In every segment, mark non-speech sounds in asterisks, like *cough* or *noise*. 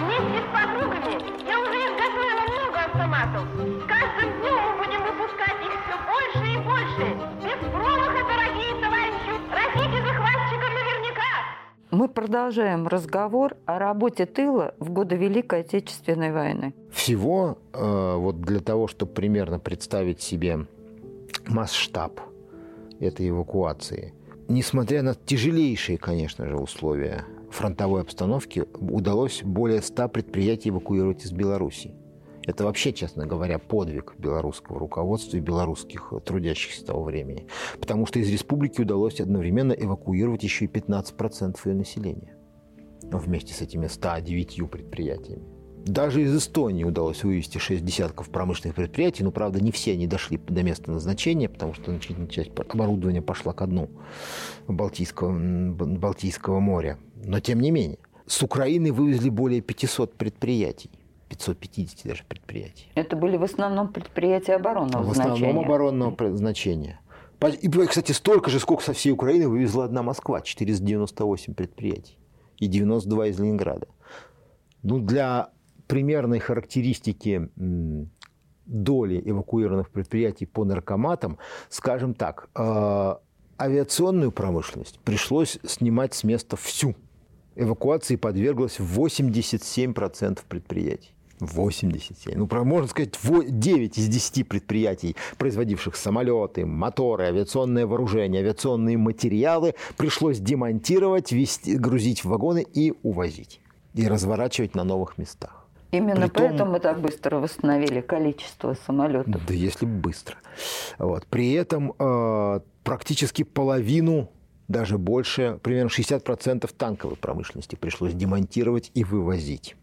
Вместе с подругами я уже изготовила много автоматов. С каждым днем мы будем выпускать их все больше и больше. Без промаха, дорогие товарищи. Разите захватчикам наверняка. Мы продолжаем разговор о работе тыла в годы Великой Отечественной войны. Всего э, вот для того, чтобы примерно представить себе масштаб этой эвакуации, несмотря на тяжелейшие, конечно же, условия фронтовой обстановки, удалось более 100 предприятий эвакуировать из Беларуси. Это вообще, честно говоря, подвиг белорусского руководства и белорусских трудящихся того времени. Потому что из республики удалось одновременно эвакуировать еще и 15% ее населения. Вместе с этими 109 предприятиями. Даже из Эстонии удалось вывести 6 десятков промышленных предприятий, но, правда, не все они дошли до места назначения, потому что значительная часть оборудования пошла ко дну Балтийского, Балтийского моря. Но, тем не менее, с Украины вывезли более 500 предприятий. 550 даже предприятий. Это были в основном предприятия оборонного в значения. В основном оборонного значения. И, кстати, столько же, сколько со всей Украины вывезла одна Москва. 498 предприятий. И 92 из Ленинграда. Ну, для примерной характеристики доли эвакуированных предприятий по наркоматам, скажем так, э, авиационную промышленность пришлось снимать с места всю. Эвакуации подверглось 87% предприятий. 87. Ну, можно сказать, 9 из 10 предприятий, производивших самолеты, моторы, авиационное вооружение, авиационные материалы, пришлось демонтировать, вести, грузить в вагоны и увозить. И разворачивать на новых местах. Именно Притом, поэтому мы так быстро восстановили количество самолетов. Да, если быстро. Вот. При этом э, практически половину, даже больше, примерно 60% танковой промышленности пришлось демонтировать и вывозить.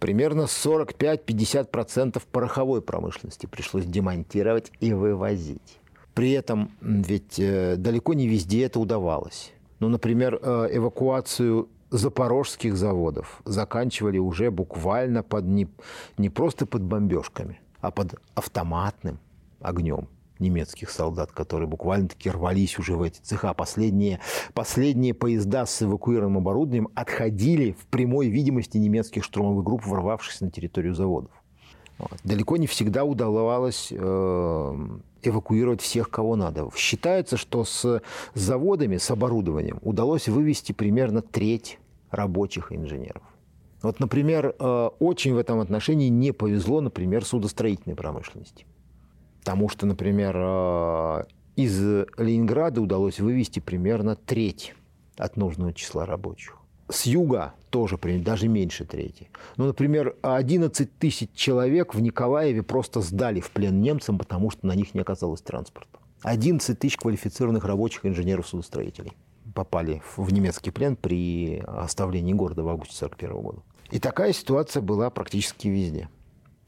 Примерно 45-50% пороховой промышленности пришлось демонтировать и вывозить. При этом ведь э, далеко не везде это удавалось. Ну, например, э, эвакуацию запорожских заводов заканчивали уже буквально под не, не просто под бомбежками, а под автоматным огнем немецких солдат, которые буквально-таки рвались уже в эти цеха. Последние, последние поезда с эвакуированным оборудованием отходили в прямой видимости немецких штурмовых групп, ворвавшихся на территорию заводов. Далеко не всегда удавалось э, эвакуировать всех, кого надо. Считается, что с заводами, с оборудованием удалось вывести примерно треть рабочих и инженеров. Вот, например, э, очень в этом отношении не повезло, например, судостроительной промышленности. Потому что, например, э, из Ленинграда удалось вывести примерно треть от нужного числа рабочих. С юга тоже даже меньше трети. Ну, например, 11 тысяч человек в Николаеве просто сдали в плен немцам, потому что на них не оказалось транспорта. 11 тысяч квалифицированных рабочих инженеров-судостроителей попали в немецкий плен при оставлении города в августе 1941 года. И такая ситуация была практически везде.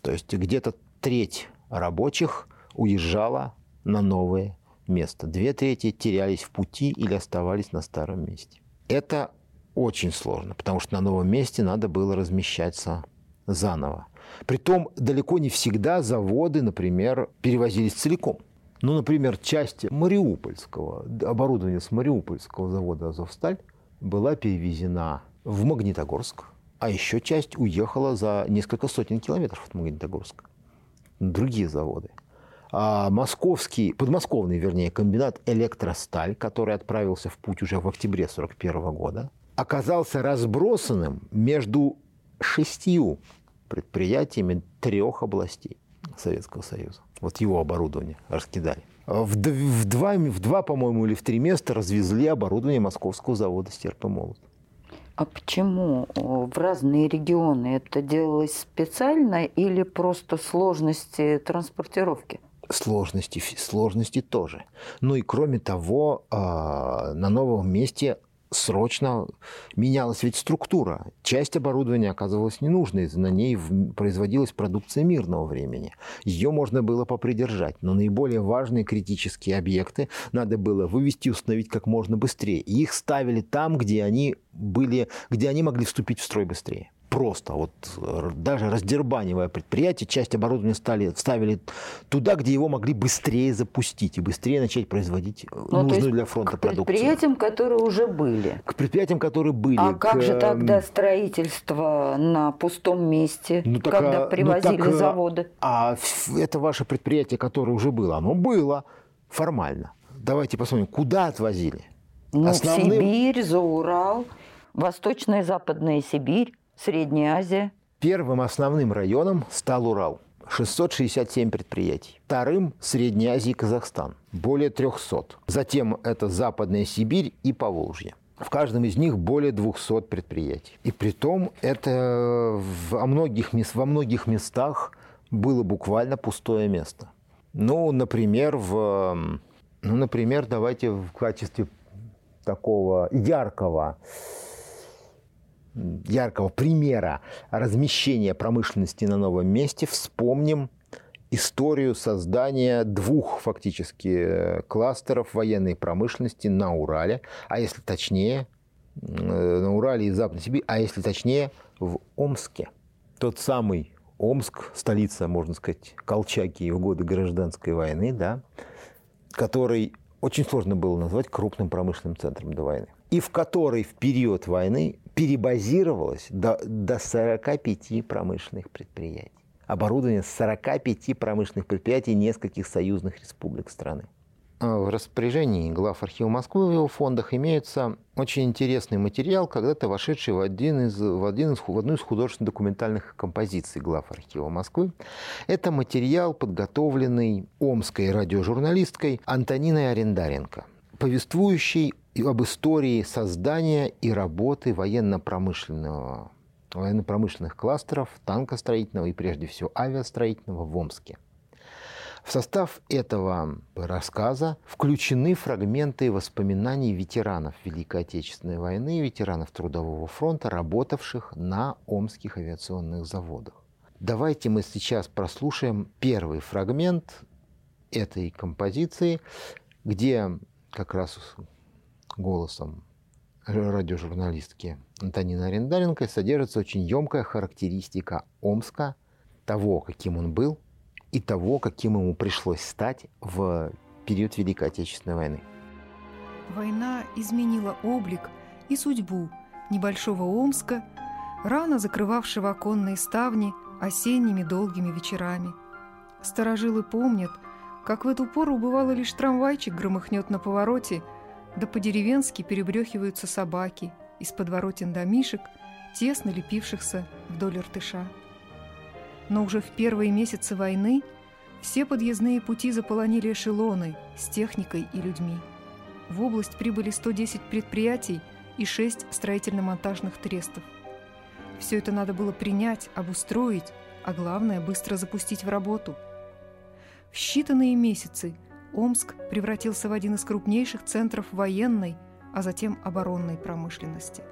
То есть где-то треть рабочих уезжала на новое место. Две трети терялись в пути или оставались на старом месте. Это очень сложно, потому что на новом месте надо было размещаться заново. Притом далеко не всегда заводы, например, перевозились целиком. Ну, например, часть Мариупольского, оборудование с Мариупольского завода «Азовсталь» была перевезена в Магнитогорск, а еще часть уехала за несколько сотен километров от Магнитогорска. Другие заводы. А московский, подмосковный, вернее, комбинат «Электросталь», который отправился в путь уже в октябре 1941 года, оказался разбросанным между шестью предприятиями трех областей Советского Союза вот его оборудование раскидали. В, в, два, в два, по-моему, или в три места развезли оборудование московского завода «Стерп и молот». А почему в разные регионы это делалось специально или просто сложности транспортировки? Сложности, сложности тоже. Ну и кроме того, а, на новом месте срочно менялась ведь структура. Часть оборудования оказывалась ненужной, на ней производилась продукция мирного времени. Ее можно было попридержать, но наиболее важные критические объекты надо было вывести и установить как можно быстрее. И их ставили там, где они, были, где они могли вступить в строй быстрее. Просто. Вот э, даже раздербанивая предприятие, часть оборудования стали, ставили туда, где его могли быстрее запустить и быстрее начать производить э, ну, нужную для фронта к продукцию. К предприятиям, которые уже были. К предприятиям, которые были. А к... как же тогда строительство на пустом месте, ну, так, когда а, привозили ну, так, заводы? А это ваше предприятие, которое уже было, оно было формально. Давайте посмотрим, куда отвозили? Ну, Основным... в Сибирь, за Урал, Восточная и Западная Сибирь, Средняя Азия. Первым основным районом стал Урал. 667 предприятий. Вторым – Средняя Азия и Казахстан. Более 300. Затем это Западная Сибирь и Поволжье. В каждом из них более 200 предприятий. И при том это во многих, во многих местах было буквально пустое место. Ну, например, в, ну, например, давайте в качестве такого яркого яркого примера размещения промышленности на новом месте вспомним историю создания двух фактически э, кластеров военной промышленности на Урале, а если точнее, э, на Урале и Западной Сибири, а если точнее, в Омске. Тот самый Омск, столица, можно сказать, Колчаки в годы гражданской войны, да, который очень сложно было назвать крупным промышленным центром до войны. И в который в период войны перебазировалось до, до 45 промышленных предприятий. Оборудование 45 промышленных предприятий нескольких союзных республик страны. А в распоряжении глав архива Москвы в его фондах имеется очень интересный материал, когда-то вошедший в, один из, в, один из, в одну из художественных документальных композиций глав архива Москвы. Это материал, подготовленный омской радиожурналисткой Антониной Арендаренко, повествующий об истории создания и работы военно-промышленного военно-промышленных кластеров, танкостроительного и прежде всего авиастроительного в Омске. В состав этого рассказа включены фрагменты воспоминаний ветеранов Великой Отечественной войны, ветеранов Трудового фронта, работавших на омских авиационных заводах. Давайте мы сейчас прослушаем первый фрагмент этой композиции, где как раз голосом радиожурналистки Антонины Арендаренко содержится очень емкая характеристика Омска, того, каким он был, и того, каким ему пришлось стать в период Великой Отечественной войны. Война изменила облик и судьбу небольшого Омска, рано закрывавшего оконные ставни осенними долгими вечерами. Старожилы помнят, как в эту пору бывало лишь трамвайчик громыхнет на повороте, да по-деревенски перебрехиваются собаки из подворотен домишек, тесно лепившихся вдоль Иртыша. Но уже в первые месяцы войны все подъездные пути заполонили эшелоны с техникой и людьми. В область прибыли 110 предприятий и 6 строительно-монтажных трестов. Все это надо было принять, обустроить, а главное – быстро запустить в работу. В считанные месяцы Омск превратился в один из крупнейших центров военной, а затем оборонной промышленности.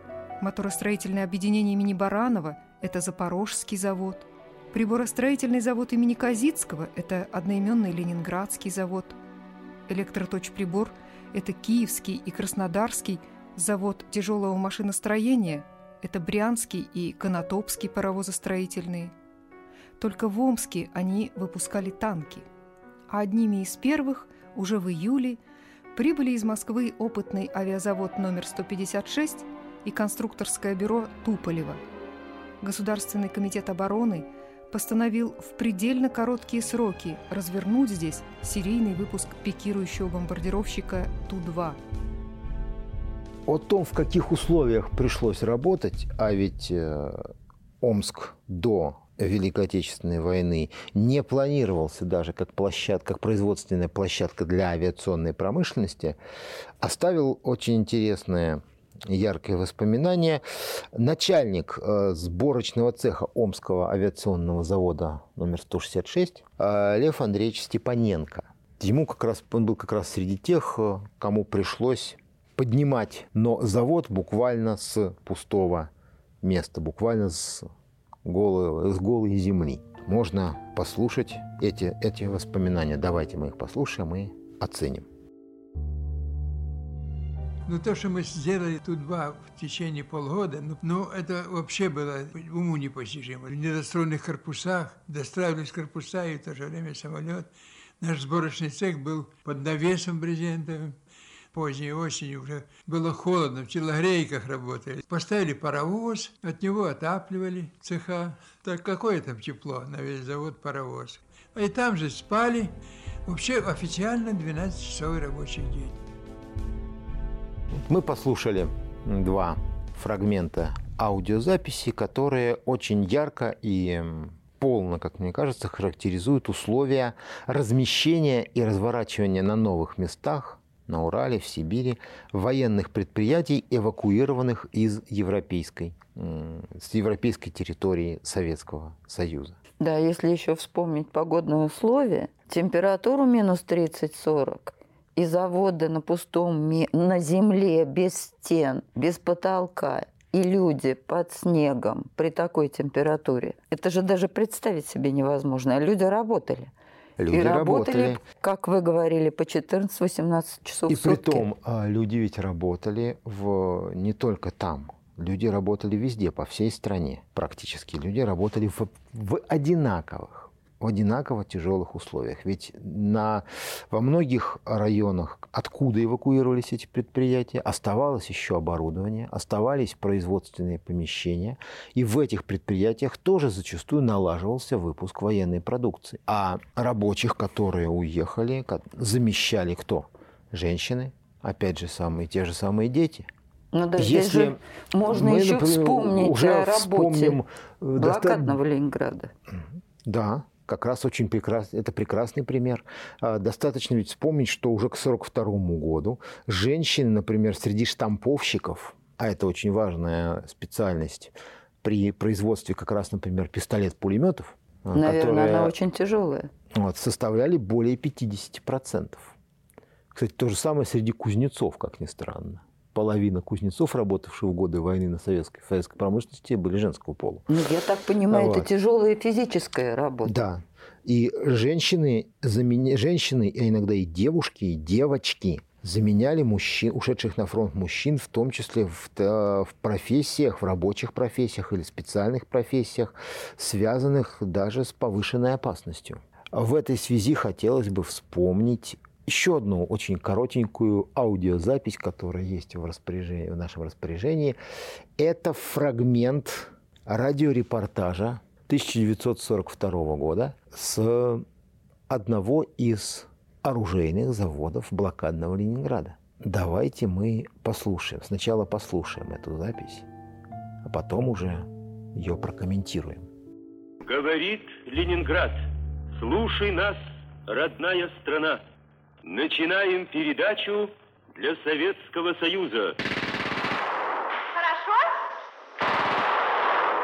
Моторостроительное объединение имени Баранова – это Запорожский завод – Приборостроительный завод имени Казицкого – это одноименный Ленинградский завод. Электроточприбор – это Киевский и Краснодарский завод тяжелого машиностроения – это Брянский и Конотопский паровозостроительные. Только в Омске они выпускали танки. А одними из первых уже в июле прибыли из Москвы опытный авиазавод номер 156 и конструкторское бюро Туполева. Государственный комитет обороны – постановил в предельно короткие сроки развернуть здесь серийный выпуск пикирующего бомбардировщика Ту-2. О том, в каких условиях пришлось работать, а ведь э, Омск до Великой Отечественной войны не планировался даже как площадка, как производственная площадка для авиационной промышленности, оставил очень интересное яркое воспоминание. Начальник э, сборочного цеха Омского авиационного завода номер 166 э, Лев Андреевич Степаненко. Ему как раз, он был как раз среди тех, э, кому пришлось поднимать, но завод буквально с пустого места, буквально с голой, с голой земли. Можно послушать эти, эти воспоминания. Давайте мы их послушаем и оценим. Ну, то, что мы сделали тут два в течение полгода, ну, ну, это вообще было уму непостижимо. В недостроенных корпусах достраивались корпуса и в то же время самолет. Наш сборочный цех был под навесом брезентовым. Поздней осенью уже было холодно, в телогрейках работали. Поставили паровоз, от него отапливали цеха. Так какое там тепло на весь завод паровоз. И там же спали. Вообще официально 12-часовой рабочий день. Мы послушали два фрагмента аудиозаписи, которые очень ярко и полно, как мне кажется, характеризуют условия размещения и разворачивания на новых местах на Урале, в Сибири, военных предприятий, эвакуированных из европейской, с европейской территории Советского Союза. Да, если еще вспомнить погодные условия, температуру минус 30-40 и заводы на пустом, на земле, без стен, без потолка, и люди под снегом при такой температуре. Это же даже представить себе невозможно. Люди работали. Люди и работали, работали, как вы говорили, по 14-18 часов и в сутки. при том, а, люди ведь работали в, не только там. Люди работали везде, по всей стране практически. Люди работали в, в одинаковых в одинаково тяжелых условиях. Ведь на, во многих районах, откуда эвакуировались эти предприятия, оставалось еще оборудование, оставались производственные помещения, и в этих предприятиях тоже зачастую налаживался выпуск военной продукции. А рабочих, которые уехали, замещали кто? Женщины, опять же, самые, те же самые дети – ну да, Если же можно мы, еще например, вспомнить уже о работе э, блокадного. Ленинграда. Да, как раз очень прекрасный, это прекрасный пример. А, достаточно ведь вспомнить, что уже к 1942 году женщины, например, среди штамповщиков, а это очень важная специальность при производстве как раз, например, пистолет-пулеметов, а, Наверное, которые, она очень тяжелая. Вот, составляли более 50%. Кстати, то же самое среди кузнецов, как ни странно половина кузнецов, работавших в годы войны на советской, советской промышленности, были женского пола. Ну, я так понимаю, вот. это тяжелая физическая работа. Да. И женщины, заменя... женщины, а иногда и девушки, и девочки заменяли мужчин, ушедших на фронт мужчин, в том числе в, в профессиях, в рабочих профессиях или специальных профессиях, связанных даже с повышенной опасностью. В этой связи хотелось бы вспомнить еще одну очень коротенькую аудиозапись, которая есть в, распоряжении, в нашем распоряжении. Это фрагмент радиорепортажа 1942 года с одного из оружейных заводов блокадного Ленинграда. Давайте мы послушаем. Сначала послушаем эту запись, а потом уже ее прокомментируем. Говорит Ленинград, слушай нас, родная страна. Начинаем передачу для Советского Союза. Хорошо?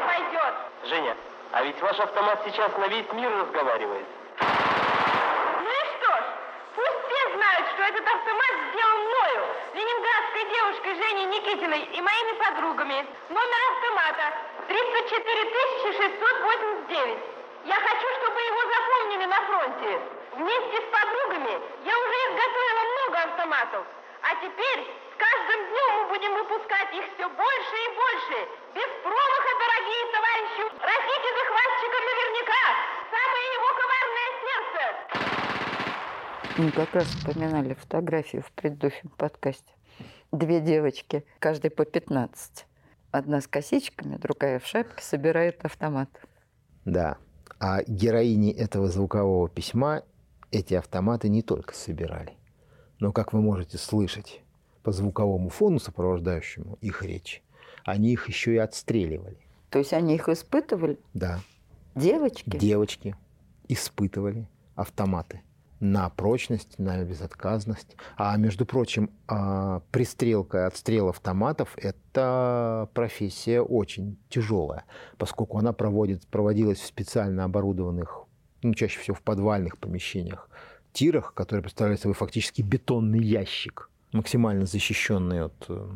Пойдет. Женя, а ведь ваш автомат сейчас на весь мир разговаривает. Ну и что ж, пусть все знают, что этот автомат сделан мною, ленинградской девушкой Женей Никитиной и моими подругами. Номер автомата 304 689. Я хочу, чтобы его запомнили на фронте. Вместе с подругами я уже изготовила много автоматов. А теперь с каждым днем мы будем выпускать их все больше и больше. Без промаха, дорогие товарищи. Растите захватчика наверняка. Самое его коварное сердце. Мы как раз вспоминали фотографию в предыдущем подкасте. Две девочки, каждый по 15. Одна с косичками, другая в шапке, собирает автомат. Да. А героини этого звукового письма эти автоматы не только собирали, но, как вы можете слышать по звуковому фону, сопровождающему их речь, они их еще и отстреливали. То есть они их испытывали? Да. Девочки? Девочки испытывали автоматы на прочность, на безотказность. А между прочим, а, пристрелка, отстрел автоматов – это профессия очень тяжелая, поскольку она проводит, проводилась в специально оборудованных ну, чаще всего в подвальных помещениях, тирах, которые представляют собой фактически бетонный ящик, максимально защищенный от э,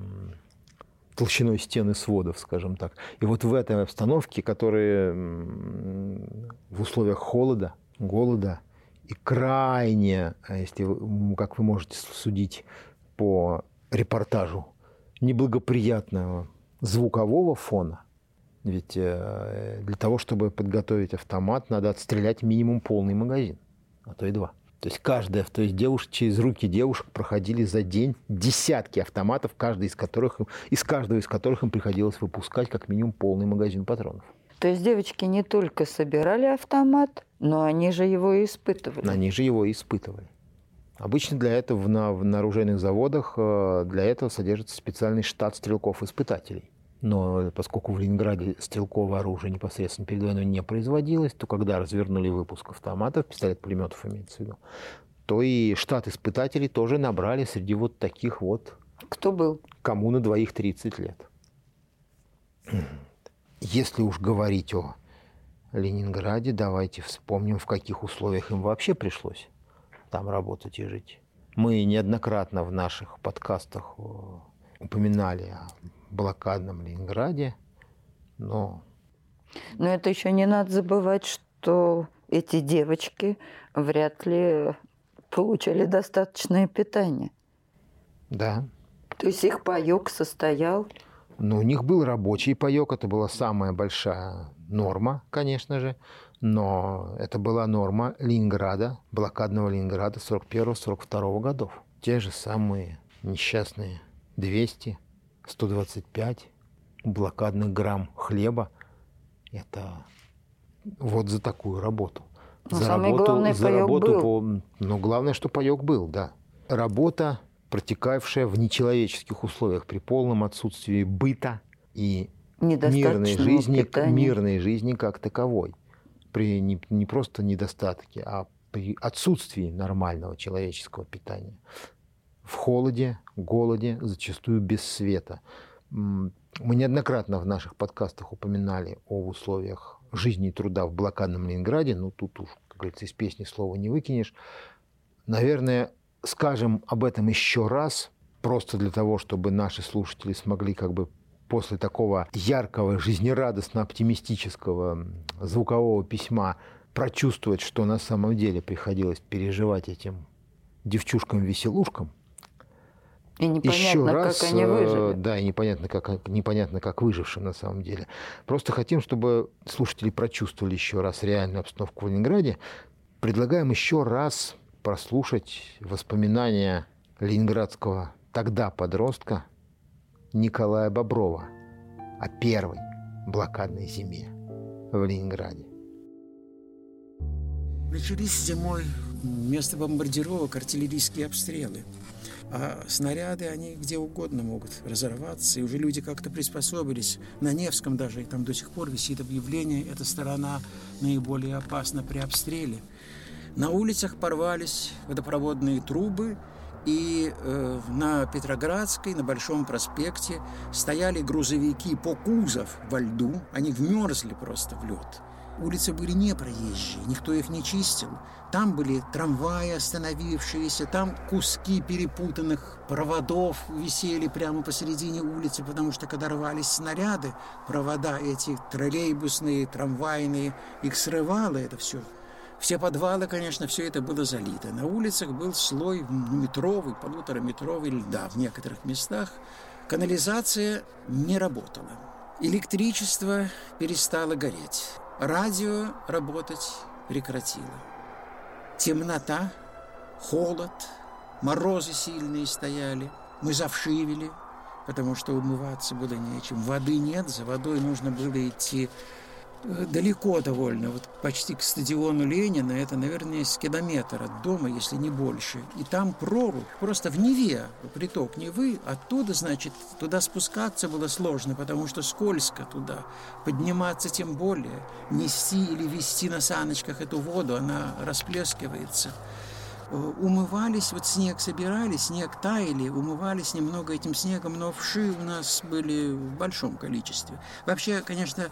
толщиной стены сводов, скажем так. И вот в этой обстановке, которая в условиях холода, голода и крайне, а если, как вы можете судить по репортажу неблагоприятного звукового фона. Ведь э, для того, чтобы подготовить автомат, надо отстрелять минимум полный магазин, а то и два. То есть каждая, то есть девушек, через руки девушек проходили за день десятки автоматов, каждый из которых, из каждого из которых им приходилось выпускать как минимум полный магазин патронов. То есть девочки не только собирали автомат, но они же его и испытывали. Они же его и испытывали. Обычно для этого на, на оружейных заводах э, для этого содержится специальный штат стрелков-испытателей. Но поскольку в Ленинграде стрелковое оружие непосредственно перед войной не производилось, то когда развернули выпуск автоматов, пистолет-пулеметов имеется в виду, то и штат испытателей тоже набрали среди вот таких вот... Кто был? Кому на двоих 30 лет. Если уж говорить о Ленинграде, давайте вспомним, в каких условиях им вообще пришлось там работать и жить. Мы неоднократно в наших подкастах упоминали о блокадном Ленинграде, но... Но это еще не надо забывать, что эти девочки вряд ли получали достаточное питание. Да. То есть их паек состоял? Ну, у них был рабочий паек, это была самая большая норма, конечно же, но это была норма Ленинграда, блокадного Ленинграда 41-42 годов. Те же самые несчастные 200, 125 блокадных грамм хлеба. Это вот за такую работу. Но за самое работу, главное, за работу был. по... Ну, главное, что паек был, да. Работа, протекавшая в нечеловеческих условиях при полном отсутствии быта и мирной жизни, питания. мирной жизни как таковой. При не, не просто недостатке, а при отсутствии нормального человеческого питания. В холоде, голоде, зачастую без света. Мы неоднократно в наших подкастах упоминали о условиях жизни и труда в блокадном Ленинграде. Ну, тут уж, как говорится, из песни слова не выкинешь. Наверное, скажем об этом еще раз, просто для того, чтобы наши слушатели смогли как бы после такого яркого, жизнерадостно-оптимистического звукового письма прочувствовать, что на самом деле приходилось переживать этим девчушкам-веселушкам. И непонятно, Еще раз, как они э, выжили. да, и непонятно как, непонятно, как выжившим на самом деле. Просто хотим, чтобы слушатели прочувствовали еще раз реальную обстановку в Ленинграде. Предлагаем еще раз прослушать воспоминания ленинградского тогда подростка Николая Боброва о первой блокадной зиме в Ленинграде. Начались зимой вместо бомбардировок артиллерийские обстрелы. А снаряды, они где угодно могут разорваться, и уже люди как-то приспособились. На Невском даже, и там до сих пор висит объявление, эта сторона наиболее опасна при обстреле. На улицах порвались водопроводные трубы, и э, на Петроградской, на Большом проспекте стояли грузовики по кузов во льду, они вмерзли просто в лед. Улицы были не проезжие, никто их не чистил. Там были трамваи остановившиеся, там куски перепутанных проводов висели прямо посередине улицы, потому что когда рвались снаряды, провода эти троллейбусные, трамвайные, их срывало это все. Все подвалы, конечно, все это было залито. На улицах был слой метровый, полутораметровый льда в некоторых местах. Канализация не работала. Электричество перестало гореть. Радио работать прекратило. Темнота, холод, морозы сильные стояли. Мы завшивели, потому что умываться было нечем. Воды нет, за водой нужно было идти далеко довольно, вот почти к стадиону Ленина, это, наверное, с километр от дома, если не больше. И там прорубь, просто в Неве, приток Невы, оттуда, значит, туда спускаться было сложно, потому что скользко туда, подниматься тем более, нести или вести на саночках эту воду, она расплескивается. Э, Умывались, вот снег собирали, снег таяли, умывались немного этим снегом, но вши у нас были в большом количестве. Вообще, конечно,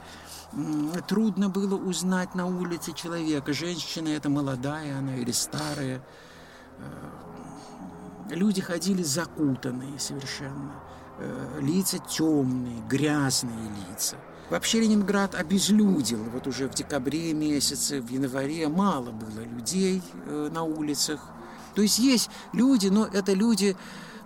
трудно было узнать на улице человека. Женщина это молодая она или старая. Э, Люди ходили закутанные совершенно. Э, Лица темные, грязные лица. Вообще Ленинград обезлюдил. Вот уже в декабре месяце, в январе мало было людей э, на улицах. То есть есть люди, но это люди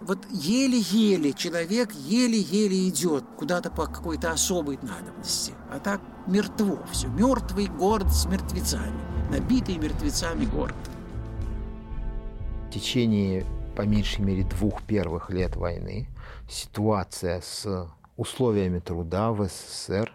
вот еле-еле человек еле-еле идет куда-то по какой-то особой надобности. А так мертво все. Мертвый город с мертвецами. Набитый мертвецами город. В течение по меньшей мере двух первых лет войны ситуация с условиями труда в СССР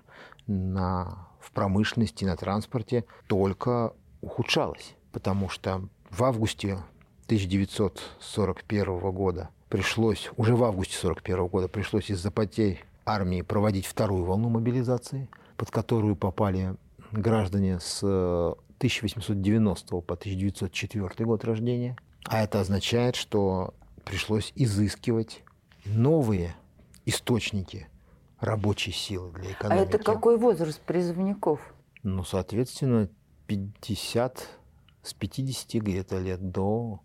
на, в промышленности, на транспорте только ухудшалась. Потому что в августе 1941 года пришлось, уже в августе 1941 года пришлось из-за потерь армии проводить вторую волну мобилизации, под которую попали граждане с 1890 по 1904 год рождения. А это означает, что пришлось изыскивать новые источники рабочей силы для экономики. А это какой возраст призывников? Ну, соответственно, 50, с 50 где-то лет до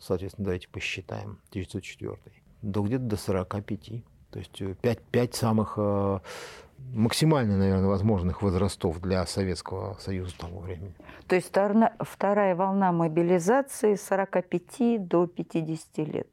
соответственно, давайте посчитаем, 1904, до где-то до 45. То есть 5, э, 5 самых э, максимально, наверное, возможных возрастов для Советского Союза того времени. То есть вторая волна мобилизации с 45 до 50 лет.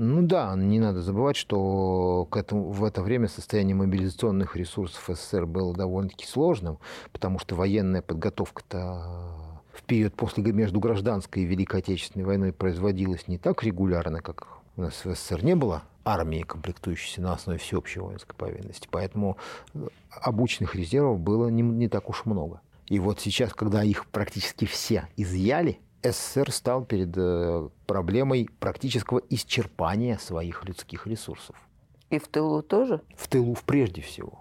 Ну да, не надо забывать, что к этому, в это время состояние мобилизационных ресурсов СССР было довольно-таки сложным, потому что военная подготовка-то в период после между гражданской и Великой Отечественной войной производилось не так регулярно, как у нас в СССР не было армии, комплектующейся на основе всеобщей воинской повинности. Поэтому э, обученных резервов было не, не так уж много. И вот сейчас, когда их практически все изъяли, СССР стал перед э, проблемой практического исчерпания своих людских ресурсов. И в тылу тоже? В тылу прежде всего.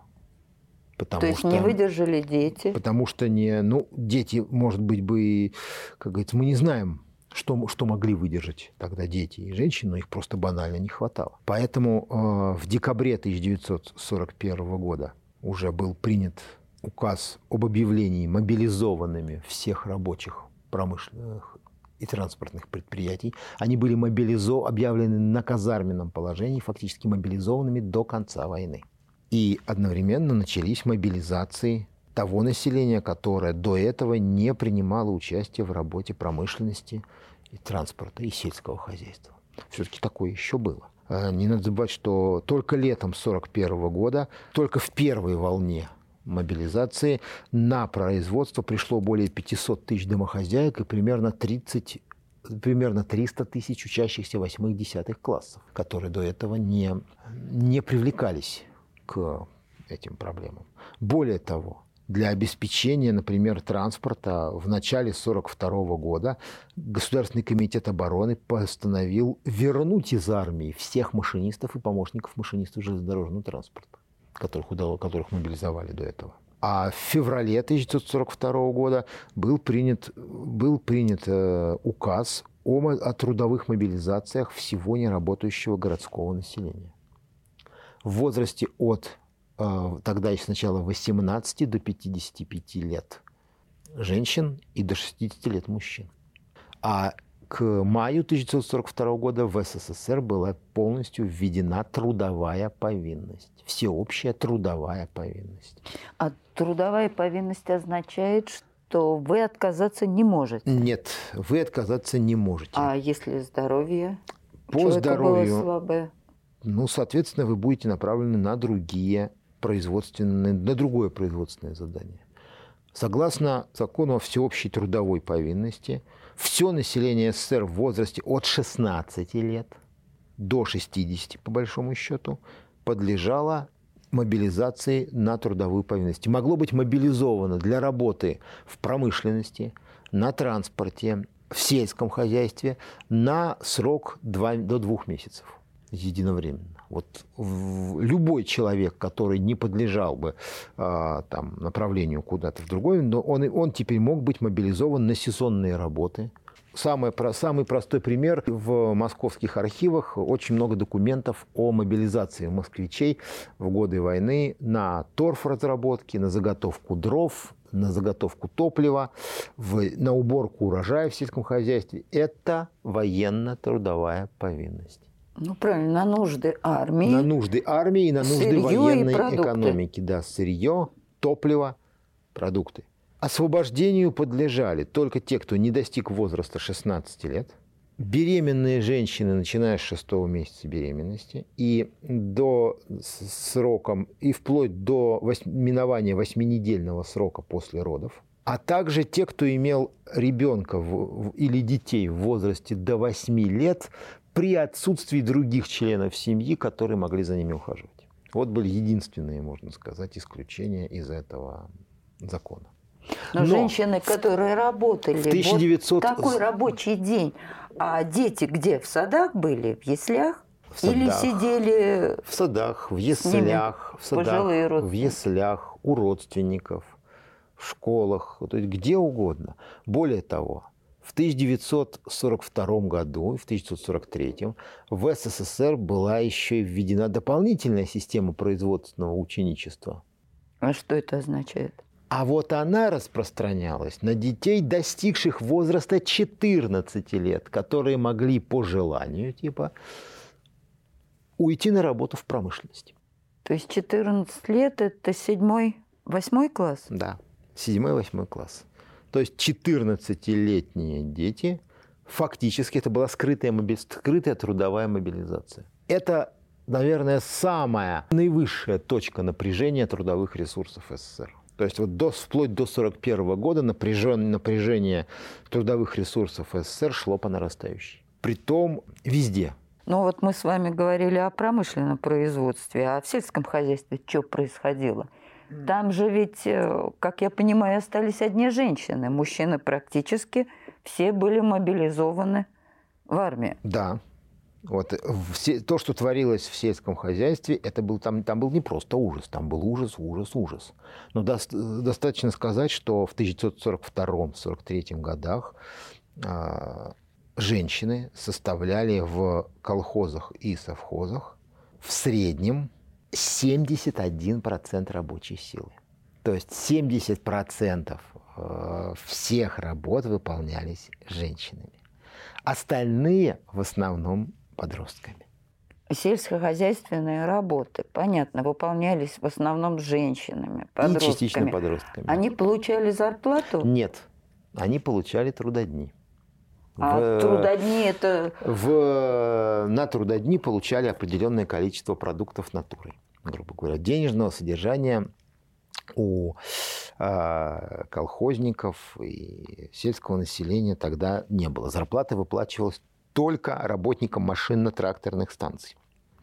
Потому То есть что, не выдержали дети? Потому что не, ну, дети, может быть, бы, как говорится, мы не знаем, что, что могли выдержать тогда дети и женщины, но их просто банально не хватало. Поэтому э, в декабре 1941 года уже был принят указ об объявлении мобилизованными всех рабочих промышленных и транспортных предприятий. Они были мобилизо... объявлены на казарменном положении, фактически мобилизованными до конца войны. И одновременно начались мобилизации того населения, которое до этого не принимало участие в работе промышленности и транспорта и сельского хозяйства. Все-таки такое еще было. А, не надо забывать, что только летом 1941 года, только в первой волне мобилизации на производство пришло более 500 тысяч домохозяек и примерно 30 примерно 300 тысяч учащихся восьмых-десятых классов, которые до этого не, не привлекались к этим проблемам. Более того, для обеспечения, например, транспорта в начале 1942 года Государственный комитет обороны постановил вернуть из армии всех машинистов и помощников машинистов железнодорожного транспорта, которых, удалось, которых мобилизовали до этого. А в феврале 1942 года был принят, был принят э, указ о, о трудовых мобилизациях всего неработающего городского населения в возрасте от э, тогда еще сначала 18 до 55 лет женщин и до 60 лет мужчин. А к маю 1942 года в СССР была полностью введена трудовая повинность, всеобщая трудовая повинность. А трудовая повинность означает, что вы отказаться не можете? Нет, вы отказаться не можете. А если здоровье? По здоровью было слабое? ну, соответственно, вы будете направлены на другие производственные, на другое производственное задание. Согласно закону о всеобщей трудовой повинности, все население СССР в возрасте от 16 лет до 60, по большому счету, подлежало мобилизации на трудовую повинность. Могло быть мобилизовано для работы в промышленности, на транспорте, в сельском хозяйстве на срок 2, до двух месяцев единовременно. Вот любой человек, который не подлежал бы а, там, направлению куда-то в другой, но он, он теперь мог быть мобилизован на сезонные работы. Самый, самый простой пример. В московских архивах очень много документов о мобилизации москвичей в годы войны на торф-разработки, на заготовку дров, на заготовку топлива, в, на уборку урожая в сельском хозяйстве. Это военно-трудовая повинность. Ну, правильно, на нужды армии. На нужды армии и на нужды сырье военной экономики. Да, сырье, топливо, продукты. Освобождению подлежали только те, кто не достиг возраста 16 лет, беременные женщины, начиная с шестого месяца беременности и до сроком, и вплоть до минования восьминедельного срока после родов, а также те, кто имел ребенка или детей в возрасте до 8 лет при отсутствии других членов семьи, которые могли за ними ухаживать. Вот были единственные, можно сказать, исключения из этого закона. Но, Но женщины, которые работали, 1900... вот такой рабочий день, а дети где? В садах были? В яслях? В садах, Или сидели в садах, в яслях, в садах, в яслях, у родственников, в школах, то есть где угодно. Более того, в 1942 году и в 1943 в СССР была еще введена дополнительная система производственного ученичества. А что это означает? А вот она распространялась на детей, достигших возраста 14 лет, которые могли по желанию типа уйти на работу в промышленности. То есть 14 лет – это седьмой, восьмой класс? Да, седьмой, восьмой класс. То есть 14-летние дети, фактически это была скрытая, скрытая трудовая мобилизация. Это, наверное, самая наивысшая точка напряжения трудовых ресурсов СССР. То есть вот до, вплоть до 1941 года напряжение, напряжение трудовых ресурсов СССР шло по нарастающей. Притом везде. Ну вот мы с вами говорили о промышленном производстве, а в сельском хозяйстве что происходило? Там же ведь, э, как я понимаю, остались одни женщины. Мужчины практически все были мобилизованы в армию. Да, вот э, все, то, что творилось в сельском хозяйстве, это был, там, там был не просто ужас, там был ужас, ужас, ужас. Но до, достаточно сказать, что в 1942-1943 годах э, женщины составляли в колхозах и совхозах в среднем 71% рабочей силы. То есть 70% э, всех работ выполнялись женщинами. Остальные в основном подростками. Сельскохозяйственные работы, понятно, выполнялись в основном женщинами, подростками. И частично подростками. Они получали зарплату? Нет, они получали трудодни. А в, трудодни это... В, на трудодни получали определенное количество продуктов натуры, грубо говоря, денежного содержания у э, колхозников и сельского населения тогда не было. Зарплата выплачивалась только работникам машинно-тракторных станций.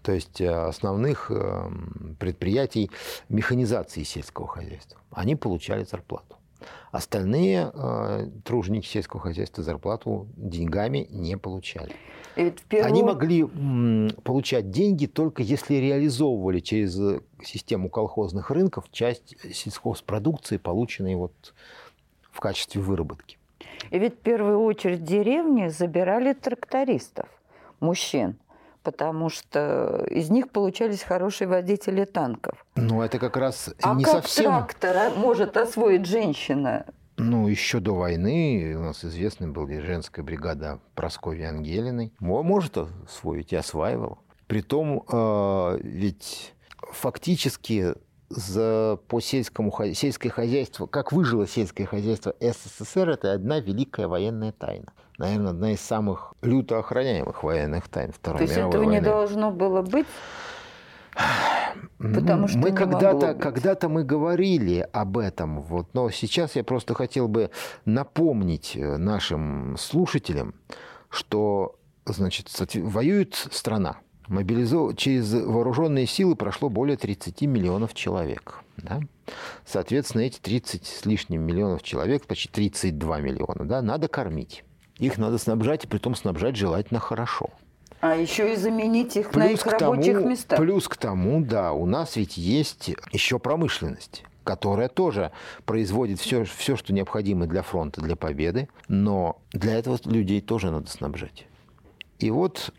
То есть э, основных э, предприятий механизации сельского хозяйства. Они получали зарплату. Остальные э, труженики сельского хозяйства зарплату деньгами не получали. Первую... Они могли м, получать деньги только если реализовывали через систему колхозных рынков часть сельхозпродукции, полученной вот в качестве выработки. И ведь в первую очередь в деревне забирали трактористов, мужчин, потому что из них получались хорошие водители танков. Ну, это как раз а не как совсем... трактор может освоить женщина? Ну, еще до войны у нас известна была женская бригада Прасковьи Ангелиной. Может освоить и осваивала. Притом, э, ведь фактически за, по сельскому, сельское хозяйство, как выжило сельское хозяйство СССР, это одна великая военная тайна. Наверное, одна из самых люто охраняемых военных тайн Второй То есть мировой этого войны. не должно было быть? Потому что мы когда-то, когда-то мы говорили об этом, вот, но сейчас я просто хотел бы напомнить э, нашим слушателям, что значит, воюет страна, Мобилизов... Через вооруженные силы прошло более 30 миллионов человек. Да? Соответственно, эти 30 с лишним миллионов человек, почти 32 миллиона, да, надо кормить. Их надо снабжать, и при том снабжать желательно хорошо. А еще и заменить их плюс на их рабочих тому, местах. Плюс к тому, да, у нас ведь есть еще промышленность которая тоже производит все, все, что необходимо для фронта, для победы, но для этого людей тоже надо снабжать. И вот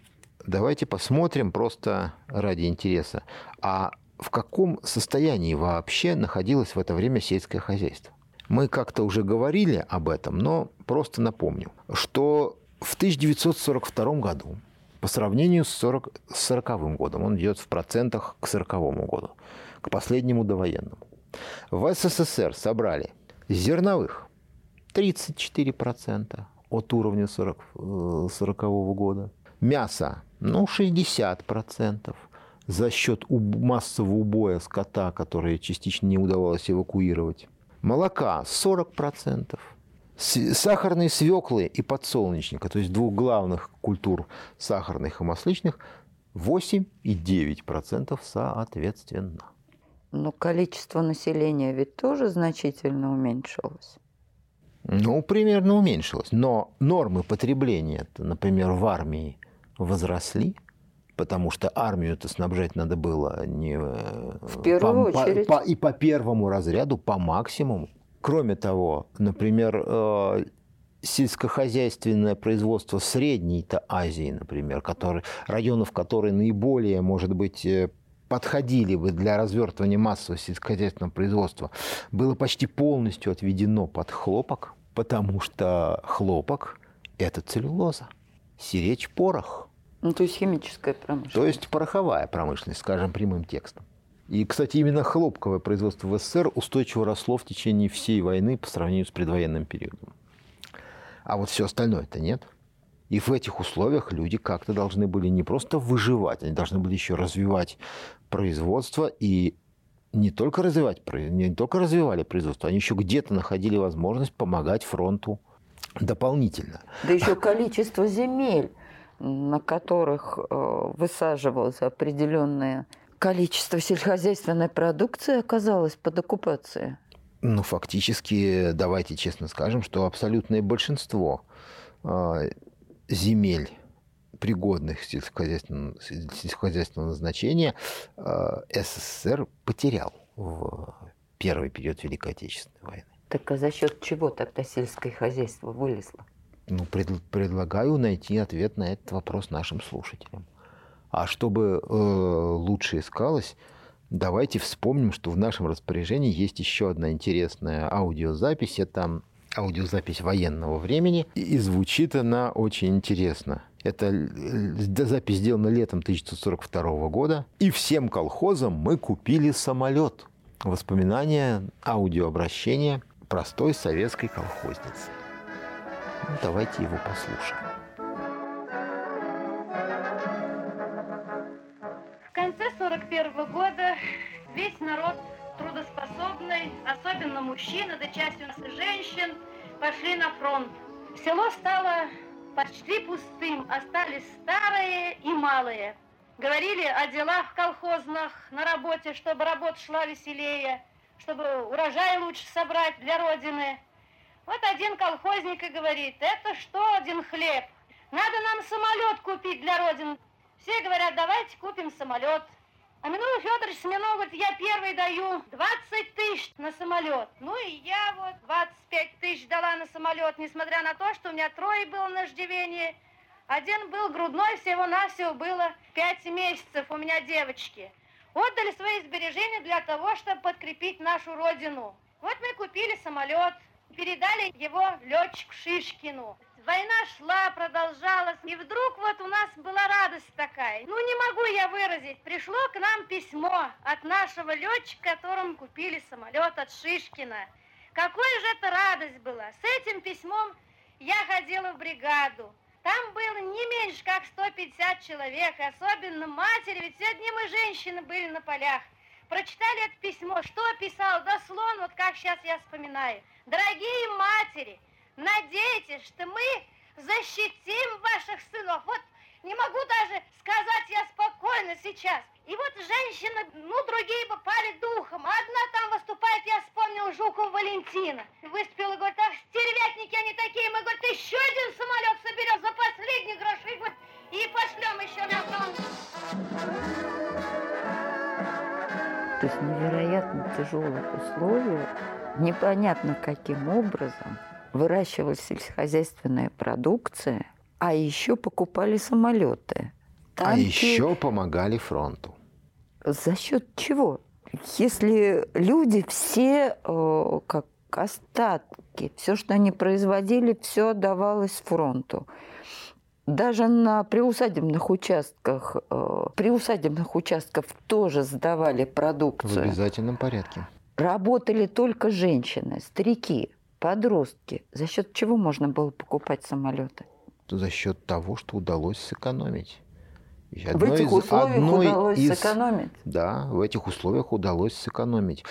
давайте посмотрим просто ради интереса, а в каком состоянии вообще находилось в это время сельское хозяйство. Мы как-то уже говорили об этом, но просто напомню, что в 1942 году, по сравнению с 40, 40 годом, он идет в процентах к 40 году, к последнему довоенному, в СССР собрали зерновых 34%, от уровня 40, 40 года. Мясо, ну, 60% за счет массового убоя скота, который частично не удавалось эвакуировать. Молока 40%. Сахарные свеклы и подсолнечника, то есть двух главных культур сахарных и масличных, 8 и 9% соответственно. Но количество населения ведь тоже значительно уменьшилось. Ну, примерно уменьшилось. Но нормы потребления, например, в армии возросли, потому что армию-то снабжать надо было не э, в первую по, очередь. По, по, и по первому разряду, по максимуму. Кроме того, например, э, сельскохозяйственное производство средней-то Азии, например, который, районов, которые наиболее, может быть, э, подходили бы для развертывания массового сельскохозяйственного производства, было почти полностью отведено под хлопок, потому что хлопок – это целлюлоза, сиречь – порох – ну, то есть химическая промышленность. То есть пороховая промышленность, скажем прямым текстом. И, кстати, именно хлопковое производство в СССР устойчиво росло в течение всей войны по сравнению с предвоенным периодом. А вот все остальное-то нет. И в этих условиях люди как-то должны были не просто выживать, они должны были еще развивать производство и не только развивать, не только развивали производство, они еще где-то находили возможность помогать фронту дополнительно. Да еще количество земель на которых э, высаживалось определенное количество сельскохозяйственной продукции, оказалось под оккупацией? Ну, фактически, давайте честно скажем, что абсолютное большинство э, земель пригодных сельскохозяйственного, сельскохозяйственного назначения э, СССР потерял в первый период Великой Отечественной войны. Так а за счет чего тогда сельское хозяйство вылезло? Ну, пред, предлагаю найти ответ на этот вопрос нашим слушателям. А чтобы э, лучше искалось, давайте вспомним, что в нашем распоряжении есть еще одна интересная аудиозапись. Это аудиозапись военного времени. И звучит она очень интересно. Это э, запись сделана летом 1942 года. И всем колхозам мы купили самолет. Воспоминания, аудиообращения простой советской колхозницы. Ну, давайте его послушаем. В конце 41 -го года весь народ трудоспособный, особенно мужчины, да часть у нас и женщин, пошли на фронт. Село стало почти пустым, остались старые и малые. Говорили о делах колхозных на работе, чтобы работа шла веселее, чтобы урожай лучше собрать для Родины. Вот один колхозник и говорит, это что один хлеб? Надо нам самолет купить для Родины. Все говорят, давайте купим самолет. А Минула Федорович Смирнов говорит, я первый даю 20 тысяч на самолет. Ну и я вот 25 тысяч дала на самолет, несмотря на то, что у меня трое было на ждивении. Один был грудной, всего-навсего было 5 месяцев у меня девочки. Отдали свои сбережения для того, чтобы подкрепить нашу родину. Вот мы купили самолет, передали его летчику Шишкину. Война шла, продолжалась, и вдруг вот у нас была радость такая. Ну, не могу я выразить. Пришло к нам письмо от нашего летчика, которому купили самолет от Шишкина. Какой же это радость была. С этим письмом я ходила в бригаду. Там было не меньше, как 150 человек, особенно матери, ведь все одни мы женщины были на полях. Прочитали это письмо, что писал, дословно, вот как сейчас я вспоминаю. Дорогие матери, надейтесь, что мы защитим ваших сынов. Вот не могу даже сказать я спокойно сейчас. И вот женщины, ну, другие бы пали духом. Одна там выступает, я вспомнил Жуков Валентина. Выступила, говорит, ах, стервятники они такие. Мы, говорит, еще один самолет соберем за последние гроши, говорит, и пошлем еще на фронт. То есть невероятно тяжелых условиях непонятно каким образом выращивалась сельскохозяйственная продукция, а еще покупали самолеты. А Танки... А еще помогали фронту. За счет чего? Если люди все э, как остатки, все, что они производили, все отдавалось фронту. Даже на приусадебных участках, э, приусадебных участков тоже сдавали продукцию. В обязательном порядке работали только женщины, старики. Подростки, за счет чего можно было покупать самолеты? За счет того, что удалось сэкономить. И в этих из, условиях удалось из, сэкономить? Да, в этих условиях удалось сэкономить.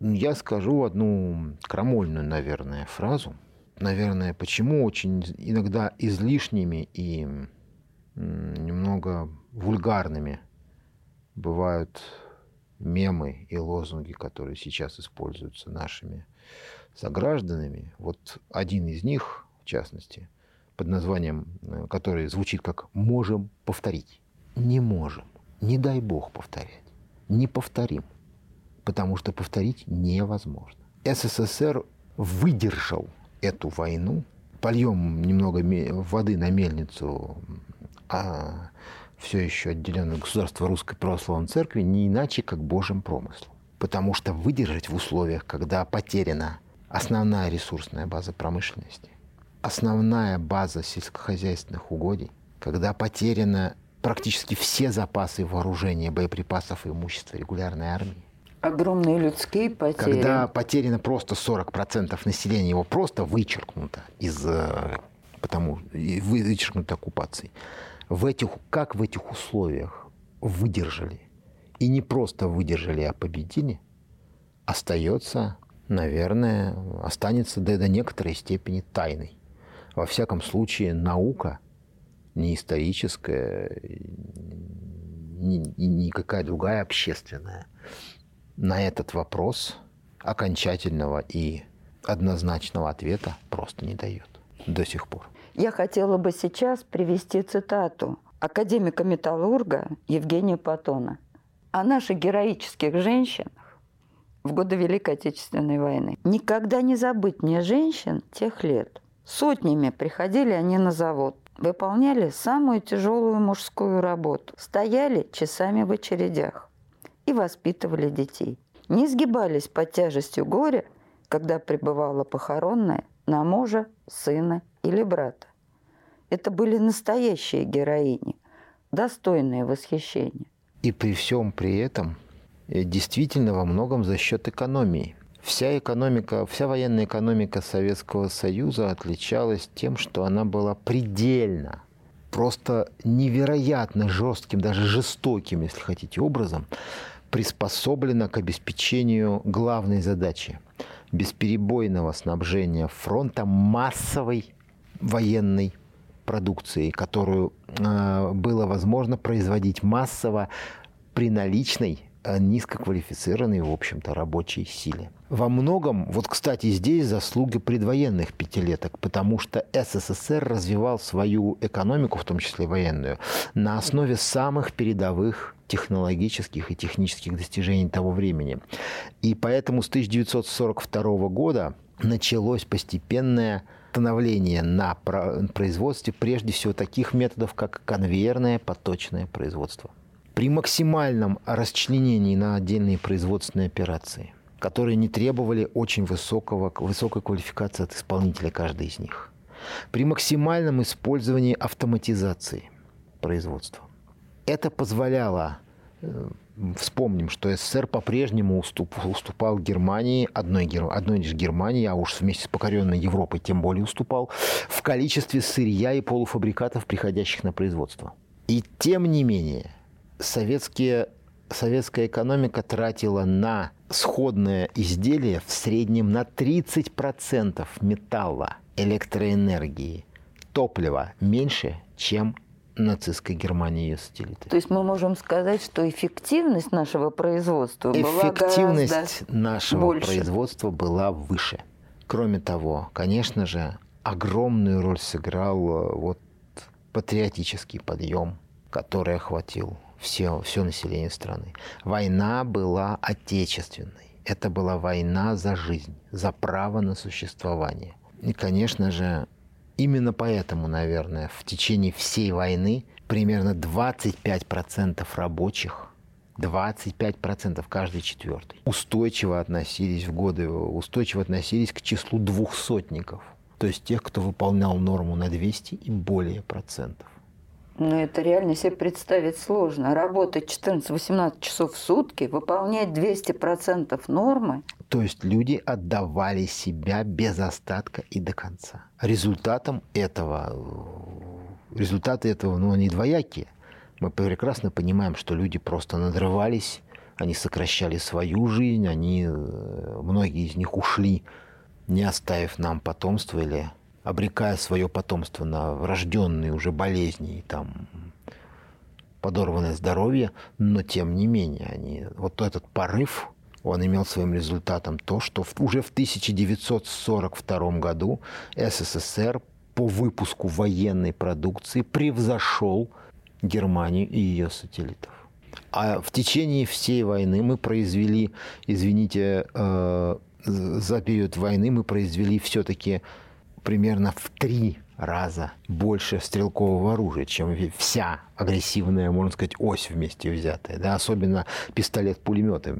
Я скажу одну крамольную, наверное, фразу. Наверное, почему очень иногда излишними и немного вульгарными бывают мемы и лозунги, которые сейчас используются нашими согражданами. Вот один из них, в частности, под названием, э, который звучит как «можем повторить». Не можем. Не дай бог повторять. Не повторим. Потому что повторить невозможно. СССР выдержал эту войну. Польем немного воды на мельницу а все еще отделенное государство Русской Православной Церкви не иначе, как Божьим промыслом. Потому что выдержать в условиях, когда потеряна основная ресурсная база промышленности, основная база сельскохозяйственных угодий, когда потеряны практически все запасы вооружения, боеприпасов и имущества регулярной армии. Огромные людские потери. Когда потеряно просто 40% населения, его просто вычеркнуто из э, потому, вычеркнуто оккупацией в этих, как в этих условиях выдержали, и не просто выдержали, а победили, остается, наверное, останется до, до некоторой степени тайной. Во всяком случае, наука, не историческая, ни, никакая другая общественная, на этот вопрос окончательного и однозначного ответа просто не дает до сих пор. Я хотела бы сейчас привести цитату академика-металлурга Евгения Патона о наших героических женщинах в годы Великой Отечественной войны. Никогда не забыть мне женщин тех лет. Сотнями приходили они на завод, выполняли самую тяжелую мужскую работу, стояли часами в очередях и воспитывали детей. Не сгибались под тяжестью горя, когда пребывала похоронная на мужа, сына или брата. Это были настоящие героини, достойные восхищения. И при всем при этом действительно во многом за счет экономии. Вся экономика, вся военная экономика Советского Союза отличалась тем, что она была предельно, просто невероятно жестким, даже жестоким, если хотите, образом приспособлена к обеспечению главной задачи – бесперебойного снабжения фронта массовой военной продукции, которую э, было возможно производить массово при наличной э, низкоквалифицированной, в общем-то, рабочей силе. Во многом, вот, кстати, здесь заслуги предвоенных пятилеток, потому что СССР развивал свою экономику, в том числе военную, на основе самых передовых технологических и технических достижений того времени. И поэтому с 1942 года началось постепенное становление на производстве прежде всего таких методов, как конвейерное поточное производство. При максимальном расчленении на отдельные производственные операции, которые не требовали очень высокого, высокой квалификации от исполнителя каждой из них, при максимальном использовании автоматизации производства. Это позволяло э, Вспомним, что СССР по-прежнему уступ, уступал Германии, одной, одной лишь Германии, а уж вместе с покоренной Европой тем более уступал, в количестве сырья и полуфабрикатов, приходящих на производство. И тем не менее, советские, советская экономика тратила на сходное изделие в среднем на 30% металла, электроэнергии, топлива меньше, чем нацистской Германии ее сателлиты. То есть мы можем сказать, что эффективность нашего производства была Эффективность нашего больше. производства была выше. Кроме того, конечно же, огромную роль сыграл э, вот патриотический подъем, который охватил все, все население страны. Война была отечественной. Это была война за жизнь, за право на существование. И, конечно же, Именно поэтому, наверное, в течение всей войны примерно 25% рабочих 25% каждый четвертый. Устойчиво относились в годы, устойчиво относились к числу двухсотников. То есть тех, кто выполнял норму на 200 и более процентов. Но ну, это реально себе представить сложно. Работать 14-18 часов в сутки, выполнять 200% нормы. То есть люди отдавали себя без остатка и до конца. Результатом этого, результаты этого, ну, они двоякие. Мы прекрасно понимаем, что люди просто надрывались, они сокращали свою жизнь, они, э, многие из них ушли, не оставив нам потомство или обрекая свое потомство на врожденные уже болезни и там подорванное здоровье, но тем не менее они, вот этот порыв, он имел своим результатом то, что уже в 1942 году СССР по выпуску военной продукции превзошел Германию и ее сателлитов. А в течение всей войны мы произвели, извините, э, за период войны мы произвели все-таки примерно в три раза больше стрелкового оружия, чем вся агрессивная, можно сказать, ось вместе взятая. Да? Особенно пистолет-пулеметы.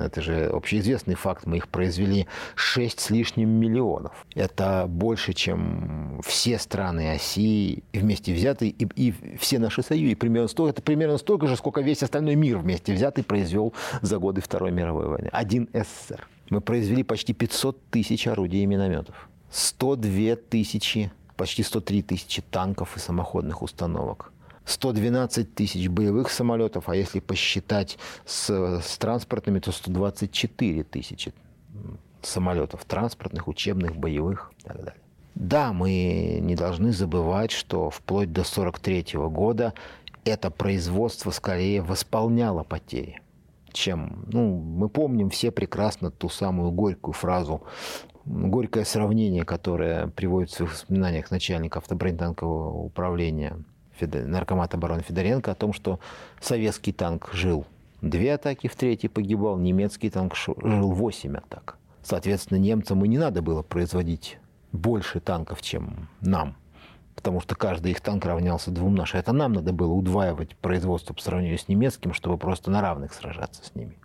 Это же общеизвестный факт. Мы их произвели 6 с лишним миллионов. Это больше, чем все страны оси вместе взятые и, и все наши союзы. Примерно столько, это примерно столько же, сколько весь остальной мир вместе взятый произвел за годы Второй мировой войны. Один СССР. Мы произвели почти 500 тысяч орудий и минометов. 102 тысячи почти 103 тысячи танков и самоходных установок. 112 тысяч боевых самолетов, а если посчитать с, с транспортными, то 124 тысячи самолетов транспортных, учебных, боевых и так далее. Да, мы не должны забывать, что вплоть до 1943 года это производство скорее восполняло потери, чем, ну, мы помним все прекрасно ту самую горькую фразу горькое сравнение, которое приводит в воспоминаниях начальника автобронетанкового управления наркомата обороны Федоренко о том, что советский танк жил две атаки, в третьей погибал, немецкий танк жил восемь атак. Соответственно, немцам и не надо было производить больше танков, чем нам, потому что каждый их танк равнялся двум нашим. Это нам надо было удваивать производство по сравнению с немецким, чтобы просто на равных сражаться с ними.